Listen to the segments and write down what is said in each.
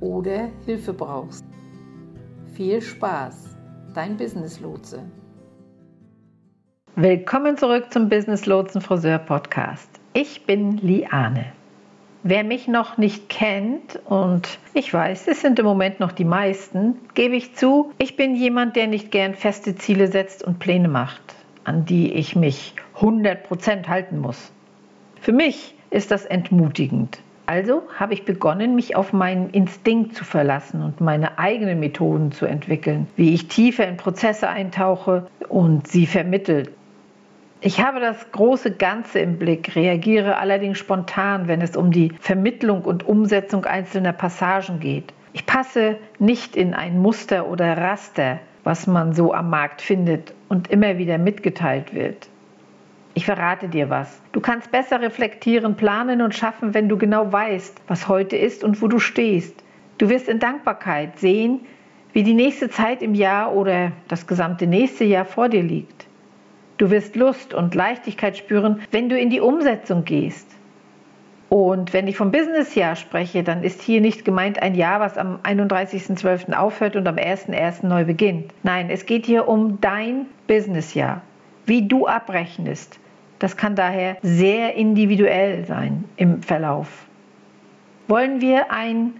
oder Hilfe brauchst. Viel Spaß, dein Business Lotse. Willkommen zurück zum Business Lotsen Friseur Podcast. Ich bin Liane. Wer mich noch nicht kennt, und ich weiß, es sind im Moment noch die meisten, gebe ich zu, ich bin jemand, der nicht gern feste Ziele setzt und Pläne macht, an die ich mich 100% halten muss. Für mich ist das entmutigend. Also habe ich begonnen, mich auf meinen Instinkt zu verlassen und meine eigenen Methoden zu entwickeln, wie ich tiefer in Prozesse eintauche und sie vermittle. Ich habe das große Ganze im Blick, reagiere allerdings spontan, wenn es um die Vermittlung und Umsetzung einzelner Passagen geht. Ich passe nicht in ein Muster oder Raster, was man so am Markt findet und immer wieder mitgeteilt wird. Ich verrate dir was. Du kannst besser reflektieren, planen und schaffen, wenn du genau weißt, was heute ist und wo du stehst. Du wirst in Dankbarkeit sehen, wie die nächste Zeit im Jahr oder das gesamte nächste Jahr vor dir liegt. Du wirst Lust und Leichtigkeit spüren, wenn du in die Umsetzung gehst. Und wenn ich vom Businessjahr spreche, dann ist hier nicht gemeint ein Jahr, was am 31.12. aufhört und am 1.1. neu beginnt. Nein, es geht hier um dein Businessjahr wie du abrechnest. Das kann daher sehr individuell sein im Verlauf. Wollen wir ein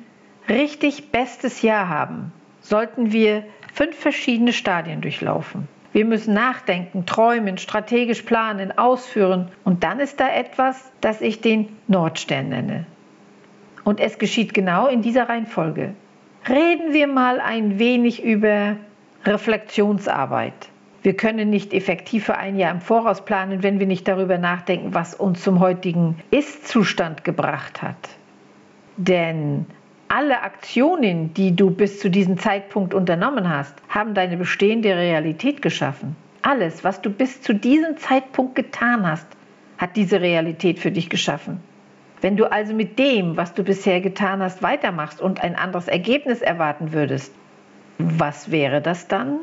richtig bestes Jahr haben, sollten wir fünf verschiedene Stadien durchlaufen. Wir müssen nachdenken, träumen, strategisch planen, ausführen. Und dann ist da etwas, das ich den Nordstern nenne. Und es geschieht genau in dieser Reihenfolge. Reden wir mal ein wenig über Reflexionsarbeit. Wir können nicht effektiv für ein Jahr im Voraus planen, wenn wir nicht darüber nachdenken, was uns zum heutigen Ist-Zustand gebracht hat. Denn alle Aktionen, die du bis zu diesem Zeitpunkt unternommen hast, haben deine bestehende Realität geschaffen. Alles, was du bis zu diesem Zeitpunkt getan hast, hat diese Realität für dich geschaffen. Wenn du also mit dem, was du bisher getan hast, weitermachst und ein anderes Ergebnis erwarten würdest, was wäre das dann?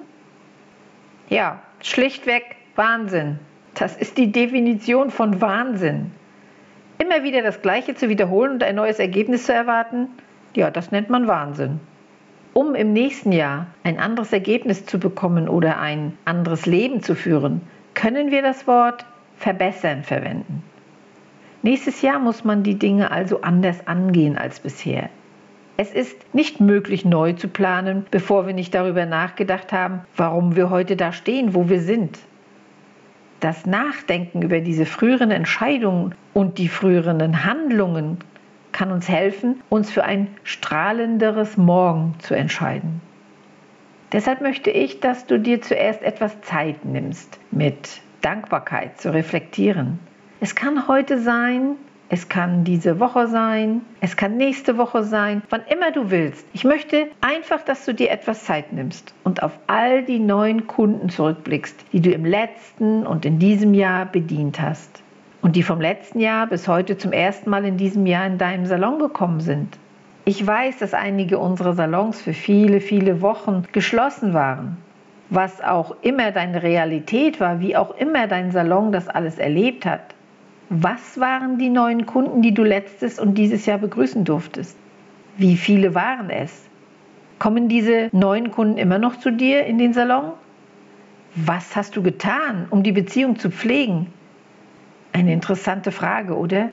Ja, schlichtweg Wahnsinn. Das ist die Definition von Wahnsinn. Immer wieder das Gleiche zu wiederholen und ein neues Ergebnis zu erwarten, ja, das nennt man Wahnsinn. Um im nächsten Jahr ein anderes Ergebnis zu bekommen oder ein anderes Leben zu führen, können wir das Wort verbessern verwenden. Nächstes Jahr muss man die Dinge also anders angehen als bisher. Es ist nicht möglich, neu zu planen, bevor wir nicht darüber nachgedacht haben, warum wir heute da stehen, wo wir sind. Das Nachdenken über diese früheren Entscheidungen und die früheren Handlungen kann uns helfen, uns für ein strahlenderes Morgen zu entscheiden. Deshalb möchte ich, dass du dir zuerst etwas Zeit nimmst, mit Dankbarkeit zu reflektieren. Es kann heute sein, es kann diese Woche sein, es kann nächste Woche sein, wann immer du willst. Ich möchte einfach, dass du dir etwas Zeit nimmst und auf all die neuen Kunden zurückblickst, die du im letzten und in diesem Jahr bedient hast. Und die vom letzten Jahr bis heute zum ersten Mal in diesem Jahr in deinem Salon gekommen sind. Ich weiß, dass einige unserer Salons für viele, viele Wochen geschlossen waren. Was auch immer deine Realität war, wie auch immer dein Salon das alles erlebt hat. Was waren die neuen Kunden, die du letztes und dieses Jahr begrüßen durftest? Wie viele waren es? Kommen diese neuen Kunden immer noch zu dir in den Salon? Was hast du getan, um die Beziehung zu pflegen? Eine interessante Frage, oder?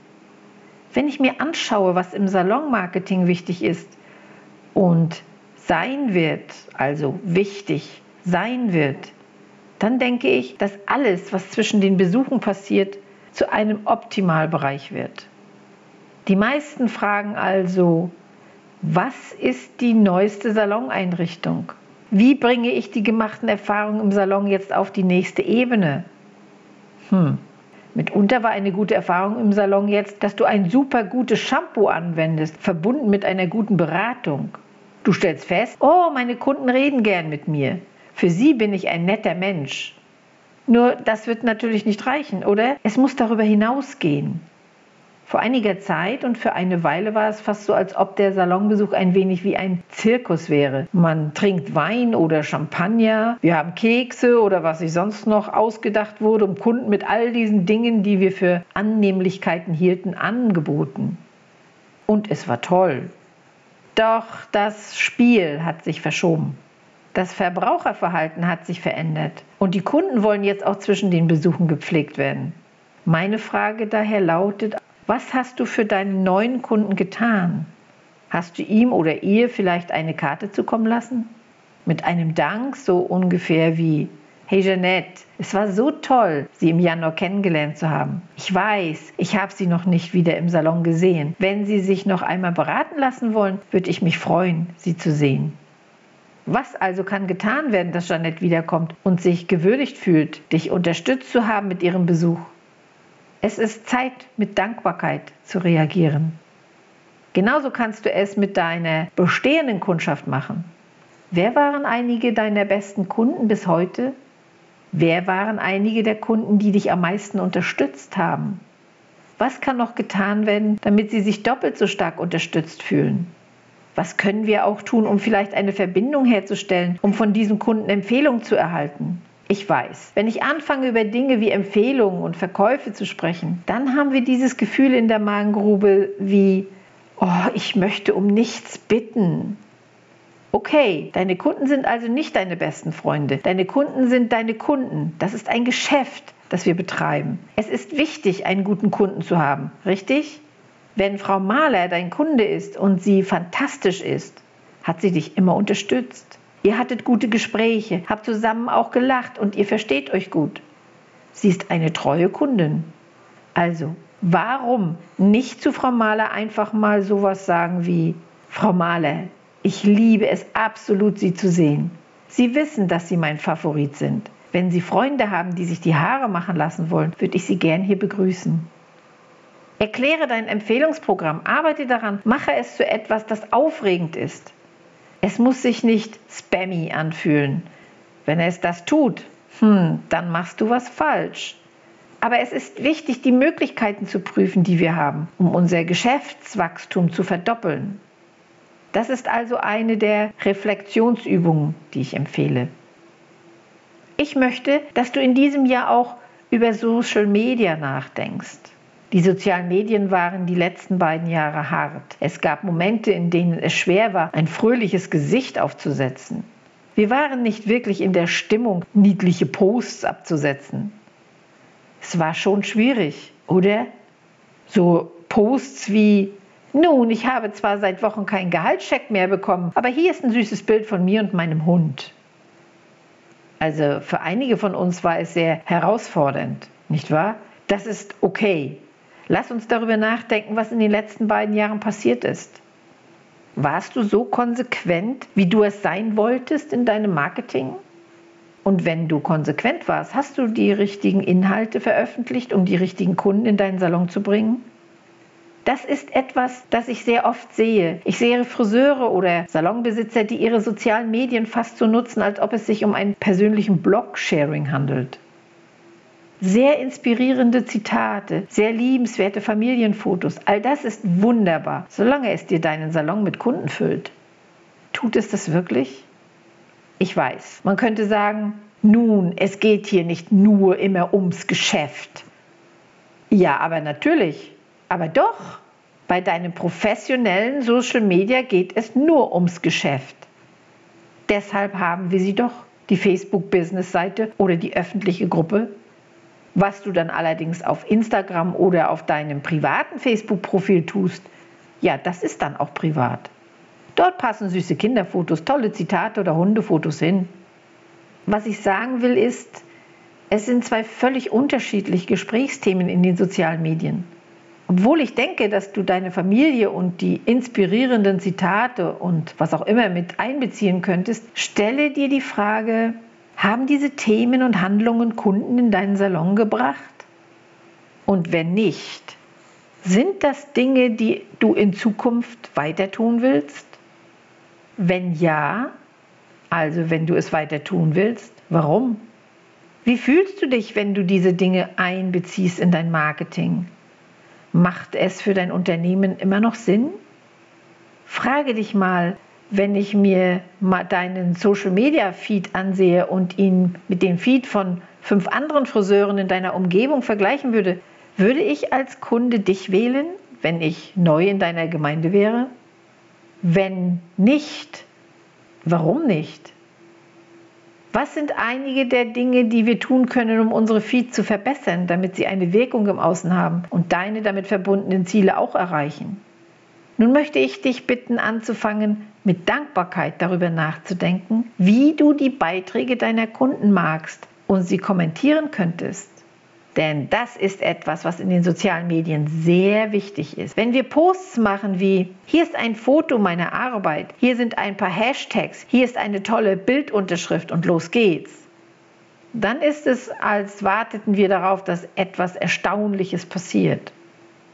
Wenn ich mir anschaue, was im Salonmarketing wichtig ist und sein wird, also wichtig sein wird, dann denke ich, dass alles, was zwischen den Besuchen passiert, zu einem Optimalbereich wird. Die meisten fragen also, was ist die neueste Saloneinrichtung? Wie bringe ich die gemachten Erfahrungen im Salon jetzt auf die nächste Ebene? Hm. Mitunter war eine gute Erfahrung im Salon jetzt, dass du ein super gutes Shampoo anwendest, verbunden mit einer guten Beratung. Du stellst fest, oh, meine Kunden reden gern mit mir. Für sie bin ich ein netter Mensch. Nur das wird natürlich nicht reichen, oder? Es muss darüber hinausgehen. Vor einiger Zeit und für eine Weile war es fast so, als ob der Salonbesuch ein wenig wie ein Zirkus wäre. Man trinkt Wein oder Champagner, wir haben Kekse oder was sich sonst noch ausgedacht wurde, um Kunden mit all diesen Dingen, die wir für Annehmlichkeiten hielten, angeboten. Und es war toll. Doch das Spiel hat sich verschoben. Das Verbraucherverhalten hat sich verändert und die Kunden wollen jetzt auch zwischen den Besuchen gepflegt werden. Meine Frage daher lautet, was hast du für deinen neuen Kunden getan? Hast du ihm oder ihr vielleicht eine Karte zukommen lassen? Mit einem Dank so ungefähr wie Hey Jeanette, es war so toll, Sie im Januar kennengelernt zu haben. Ich weiß, ich habe Sie noch nicht wieder im Salon gesehen. Wenn Sie sich noch einmal beraten lassen wollen, würde ich mich freuen, Sie zu sehen. Was also kann getan werden, dass Jeanette wiederkommt und sich gewürdigt fühlt, dich unterstützt zu haben mit ihrem Besuch? Es ist Zeit, mit Dankbarkeit zu reagieren. Genauso kannst du es mit deiner bestehenden Kundschaft machen. Wer waren einige deiner besten Kunden bis heute? Wer waren einige der Kunden, die dich am meisten unterstützt haben? Was kann noch getan werden, damit sie sich doppelt so stark unterstützt fühlen? Was können wir auch tun, um vielleicht eine Verbindung herzustellen, um von diesen Kunden Empfehlungen zu erhalten? Ich weiß, wenn ich anfange über Dinge wie Empfehlungen und Verkäufe zu sprechen, dann haben wir dieses Gefühl in der Magengrube wie, oh, ich möchte um nichts bitten. Okay, deine Kunden sind also nicht deine besten Freunde. Deine Kunden sind deine Kunden. Das ist ein Geschäft, das wir betreiben. Es ist wichtig, einen guten Kunden zu haben, richtig? Wenn Frau Mahler dein Kunde ist und sie fantastisch ist, hat sie dich immer unterstützt. Ihr hattet gute Gespräche, habt zusammen auch gelacht und ihr versteht euch gut. Sie ist eine treue Kundin. Also, warum nicht zu Frau Mahler einfach mal sowas sagen wie, Frau Mahler, ich liebe es absolut, Sie zu sehen. Sie wissen, dass Sie mein Favorit sind. Wenn Sie Freunde haben, die sich die Haare machen lassen wollen, würde ich Sie gern hier begrüßen. Erkläre dein Empfehlungsprogramm, arbeite daran, mache es zu etwas, das aufregend ist. Es muss sich nicht spammy anfühlen. Wenn es das tut, hm, dann machst du was falsch. Aber es ist wichtig, die Möglichkeiten zu prüfen, die wir haben, um unser Geschäftswachstum zu verdoppeln. Das ist also eine der Reflexionsübungen, die ich empfehle. Ich möchte, dass du in diesem Jahr auch über Social Media nachdenkst. Die sozialen Medien waren die letzten beiden Jahre hart. Es gab Momente, in denen es schwer war, ein fröhliches Gesicht aufzusetzen. Wir waren nicht wirklich in der Stimmung, niedliche Posts abzusetzen. Es war schon schwierig, oder? So Posts wie, nun, ich habe zwar seit Wochen keinen Gehaltscheck mehr bekommen, aber hier ist ein süßes Bild von mir und meinem Hund. Also für einige von uns war es sehr herausfordernd, nicht wahr? Das ist okay. Lass uns darüber nachdenken, was in den letzten beiden Jahren passiert ist. Warst du so konsequent, wie du es sein wolltest in deinem Marketing? Und wenn du konsequent warst, hast du die richtigen Inhalte veröffentlicht, um die richtigen Kunden in deinen Salon zu bringen? Das ist etwas, das ich sehr oft sehe. Ich sehe Friseure oder Salonbesitzer, die ihre sozialen Medien fast so nutzen, als ob es sich um einen persönlichen Blog-Sharing handelt sehr inspirierende Zitate, sehr liebenswerte Familienfotos. All das ist wunderbar, solange es dir deinen Salon mit Kunden füllt. Tut es das wirklich? Ich weiß, man könnte sagen, nun, es geht hier nicht nur immer ums Geschäft. Ja, aber natürlich. Aber doch, bei deinem professionellen Social Media geht es nur ums Geschäft. Deshalb haben wir sie doch, die Facebook-Business-Seite oder die öffentliche Gruppe was du dann allerdings auf Instagram oder auf deinem privaten Facebook-Profil tust, ja, das ist dann auch privat. Dort passen süße Kinderfotos, tolle Zitate oder Hundefotos hin. Was ich sagen will ist, es sind zwei völlig unterschiedliche Gesprächsthemen in den sozialen Medien. Obwohl ich denke, dass du deine Familie und die inspirierenden Zitate und was auch immer mit einbeziehen könntest, stelle dir die Frage, haben diese Themen und Handlungen Kunden in deinen Salon gebracht? Und wenn nicht, sind das Dinge, die du in Zukunft weiter tun willst? Wenn ja, also wenn du es weiter tun willst, warum? Wie fühlst du dich, wenn du diese Dinge einbeziehst in dein Marketing? Macht es für dein Unternehmen immer noch Sinn? Frage dich mal, wenn ich mir mal deinen Social Media Feed ansehe und ihn mit dem Feed von fünf anderen Friseuren in deiner Umgebung vergleichen würde, würde ich als Kunde dich wählen, wenn ich neu in deiner Gemeinde wäre? Wenn nicht, warum nicht? Was sind einige der Dinge, die wir tun können, um unsere Feed zu verbessern, damit sie eine Wirkung im Außen haben und deine damit verbundenen Ziele auch erreichen? Nun möchte ich dich bitten, anzufangen, mit Dankbarkeit darüber nachzudenken, wie du die Beiträge deiner Kunden magst und sie kommentieren könntest. Denn das ist etwas, was in den sozialen Medien sehr wichtig ist. Wenn wir Posts machen wie, hier ist ein Foto meiner Arbeit, hier sind ein paar Hashtags, hier ist eine tolle Bildunterschrift und los geht's, dann ist es, als warteten wir darauf, dass etwas Erstaunliches passiert.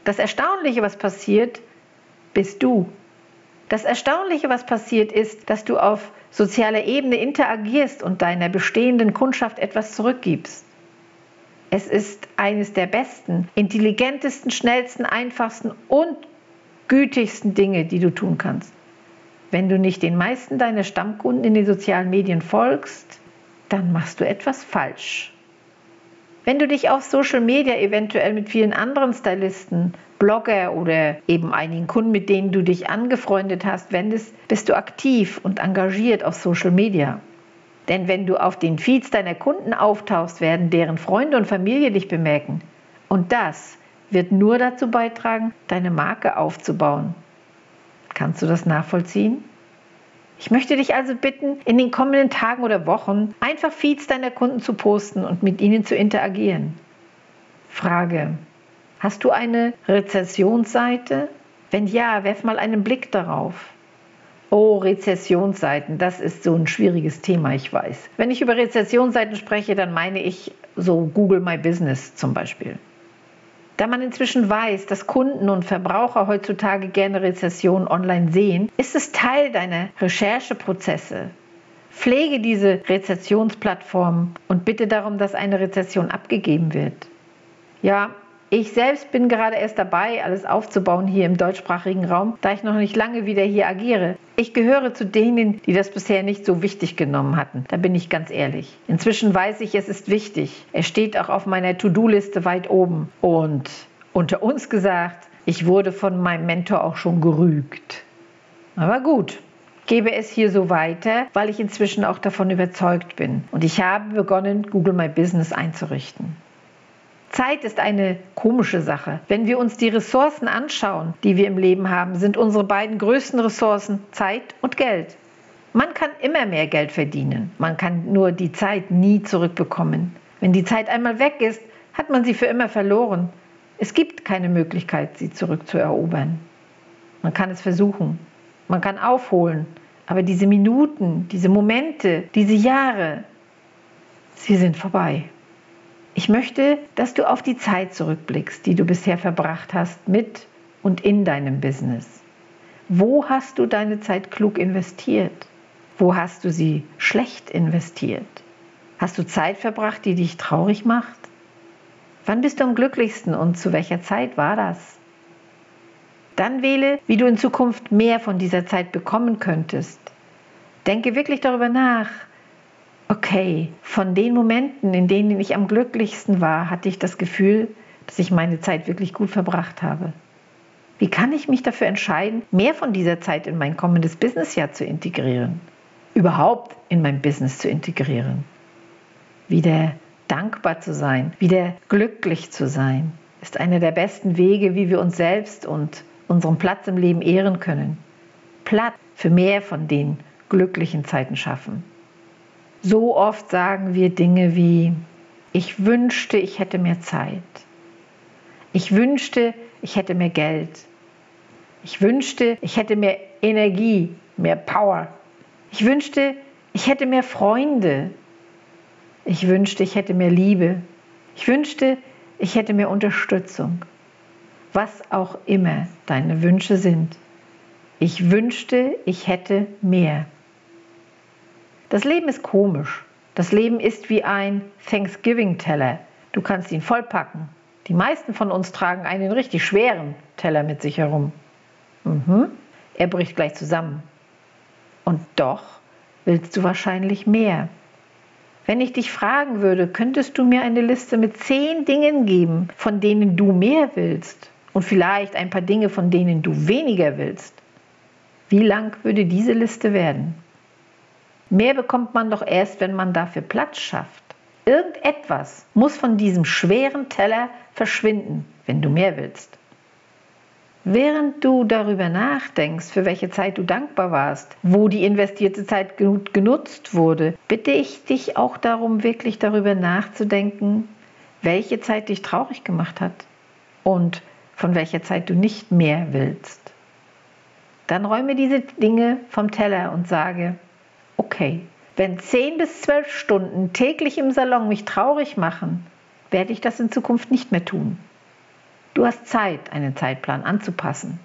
Das Erstaunliche, was passiert, bist du. Das Erstaunliche, was passiert, ist, dass du auf sozialer Ebene interagierst und deiner bestehenden Kundschaft etwas zurückgibst. Es ist eines der besten, intelligentesten, schnellsten, einfachsten und gütigsten Dinge, die du tun kannst. Wenn du nicht den meisten deiner Stammkunden in den sozialen Medien folgst, dann machst du etwas falsch. Wenn du dich auf Social Media eventuell mit vielen anderen Stylisten, Blogger oder eben einigen Kunden, mit denen du dich angefreundet hast, wendest, bist du aktiv und engagiert auf Social Media. Denn wenn du auf den Feeds deiner Kunden auftauchst, werden deren Freunde und Familie dich bemerken. Und das wird nur dazu beitragen, deine Marke aufzubauen. Kannst du das nachvollziehen? Ich möchte dich also bitten, in den kommenden Tagen oder Wochen einfach Feeds deiner Kunden zu posten und mit ihnen zu interagieren. Frage. Hast du eine Rezessionsseite? Wenn ja, werf mal einen Blick darauf. Oh, Rezessionsseiten, das ist so ein schwieriges Thema, ich weiß. Wenn ich über Rezessionsseiten spreche, dann meine ich so Google My Business zum Beispiel. Da man inzwischen weiß, dass Kunden und Verbraucher heutzutage gerne Rezessionen online sehen, ist es Teil deiner Rechercheprozesse. Pflege diese Rezessionsplattform und bitte darum, dass eine Rezession abgegeben wird. Ja, ich selbst bin gerade erst dabei, alles aufzubauen hier im deutschsprachigen Raum, da ich noch nicht lange wieder hier agiere. Ich gehöre zu denen, die das bisher nicht so wichtig genommen hatten. Da bin ich ganz ehrlich. Inzwischen weiß ich, es ist wichtig. Es steht auch auf meiner To-Do-Liste weit oben. Und unter uns gesagt, ich wurde von meinem Mentor auch schon gerügt. Aber gut, gebe es hier so weiter, weil ich inzwischen auch davon überzeugt bin. Und ich habe begonnen, Google My Business einzurichten. Zeit ist eine komische Sache. Wenn wir uns die Ressourcen anschauen, die wir im Leben haben, sind unsere beiden größten Ressourcen Zeit und Geld. Man kann immer mehr Geld verdienen. Man kann nur die Zeit nie zurückbekommen. Wenn die Zeit einmal weg ist, hat man sie für immer verloren. Es gibt keine Möglichkeit, sie zurückzuerobern. Man kann es versuchen. Man kann aufholen. Aber diese Minuten, diese Momente, diese Jahre, sie sind vorbei. Ich möchte, dass du auf die Zeit zurückblickst, die du bisher verbracht hast mit und in deinem Business. Wo hast du deine Zeit klug investiert? Wo hast du sie schlecht investiert? Hast du Zeit verbracht, die dich traurig macht? Wann bist du am glücklichsten und zu welcher Zeit war das? Dann wähle, wie du in Zukunft mehr von dieser Zeit bekommen könntest. Denke wirklich darüber nach, okay, von den Momenten, in denen ich am glücklichsten war, hatte ich das Gefühl, dass ich meine Zeit wirklich gut verbracht habe. Wie kann ich mich dafür entscheiden, mehr von dieser Zeit in mein kommendes Businessjahr zu integrieren? Überhaupt in mein Business zu integrieren? Wieder dankbar zu sein, wieder glücklich zu sein, ist einer der besten Wege, wie wir uns selbst und unseren Platz im Leben ehren können. Platz für mehr von den glücklichen Zeiten schaffen. So oft sagen wir Dinge wie, ich wünschte, ich hätte mehr Zeit. Ich wünschte, ich hätte mehr Geld. Ich wünschte, ich hätte mehr Energie, mehr Power. Ich wünschte, ich hätte mehr Freunde. Ich wünschte, ich hätte mehr Liebe. Ich wünschte, ich hätte mehr Unterstützung. Was auch immer deine Wünsche sind. Ich wünschte, ich hätte mehr. Das Leben ist komisch. Das Leben ist wie ein Thanksgiving-Teller. Du kannst ihn vollpacken. Die meisten von uns tragen einen richtig schweren Teller mit sich herum. Mhm. Er bricht gleich zusammen. Und doch willst du wahrscheinlich mehr. Wenn ich dich fragen würde, könntest du mir eine Liste mit zehn Dingen geben, von denen du mehr willst und vielleicht ein paar Dinge, von denen du weniger willst? Wie lang würde diese Liste werden? Mehr bekommt man doch erst, wenn man dafür Platz schafft. Irgendetwas muss von diesem schweren Teller verschwinden, wenn du mehr willst. Während du darüber nachdenkst, für welche Zeit du dankbar warst, wo die investierte Zeit genutzt wurde, bitte ich dich auch darum, wirklich darüber nachzudenken, welche Zeit dich traurig gemacht hat und von welcher Zeit du nicht mehr willst dann räume diese Dinge vom Teller und sage, okay, wenn 10 bis 12 Stunden täglich im Salon mich traurig machen, werde ich das in Zukunft nicht mehr tun. Du hast Zeit, einen Zeitplan anzupassen.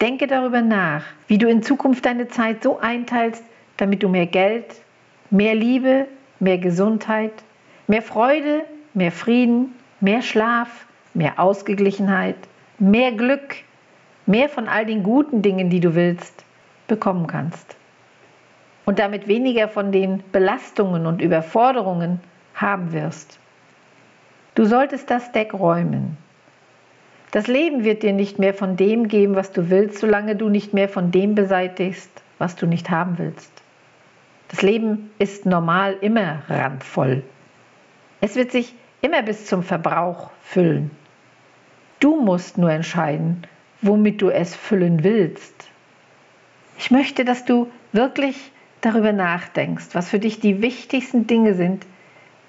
Denke darüber nach, wie du in Zukunft deine Zeit so einteilst, damit du mehr Geld, mehr Liebe, mehr Gesundheit, mehr Freude, mehr Frieden, mehr Schlaf, mehr Ausgeglichenheit, mehr Glück, mehr von all den guten Dingen, die du willst, bekommen kannst. Und damit weniger von den Belastungen und Überforderungen haben wirst. Du solltest das Deck räumen. Das Leben wird dir nicht mehr von dem geben, was du willst, solange du nicht mehr von dem beseitigst, was du nicht haben willst. Das Leben ist normal immer randvoll. Es wird sich immer bis zum Verbrauch füllen. Du musst nur entscheiden, womit du es füllen willst. Ich möchte, dass du wirklich darüber nachdenkst, was für dich die wichtigsten Dinge sind,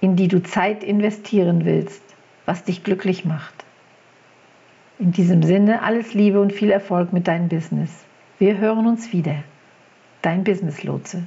in die du Zeit investieren willst, was dich glücklich macht. In diesem Sinne alles Liebe und viel Erfolg mit deinem Business. Wir hören uns wieder. Dein Business Lotse.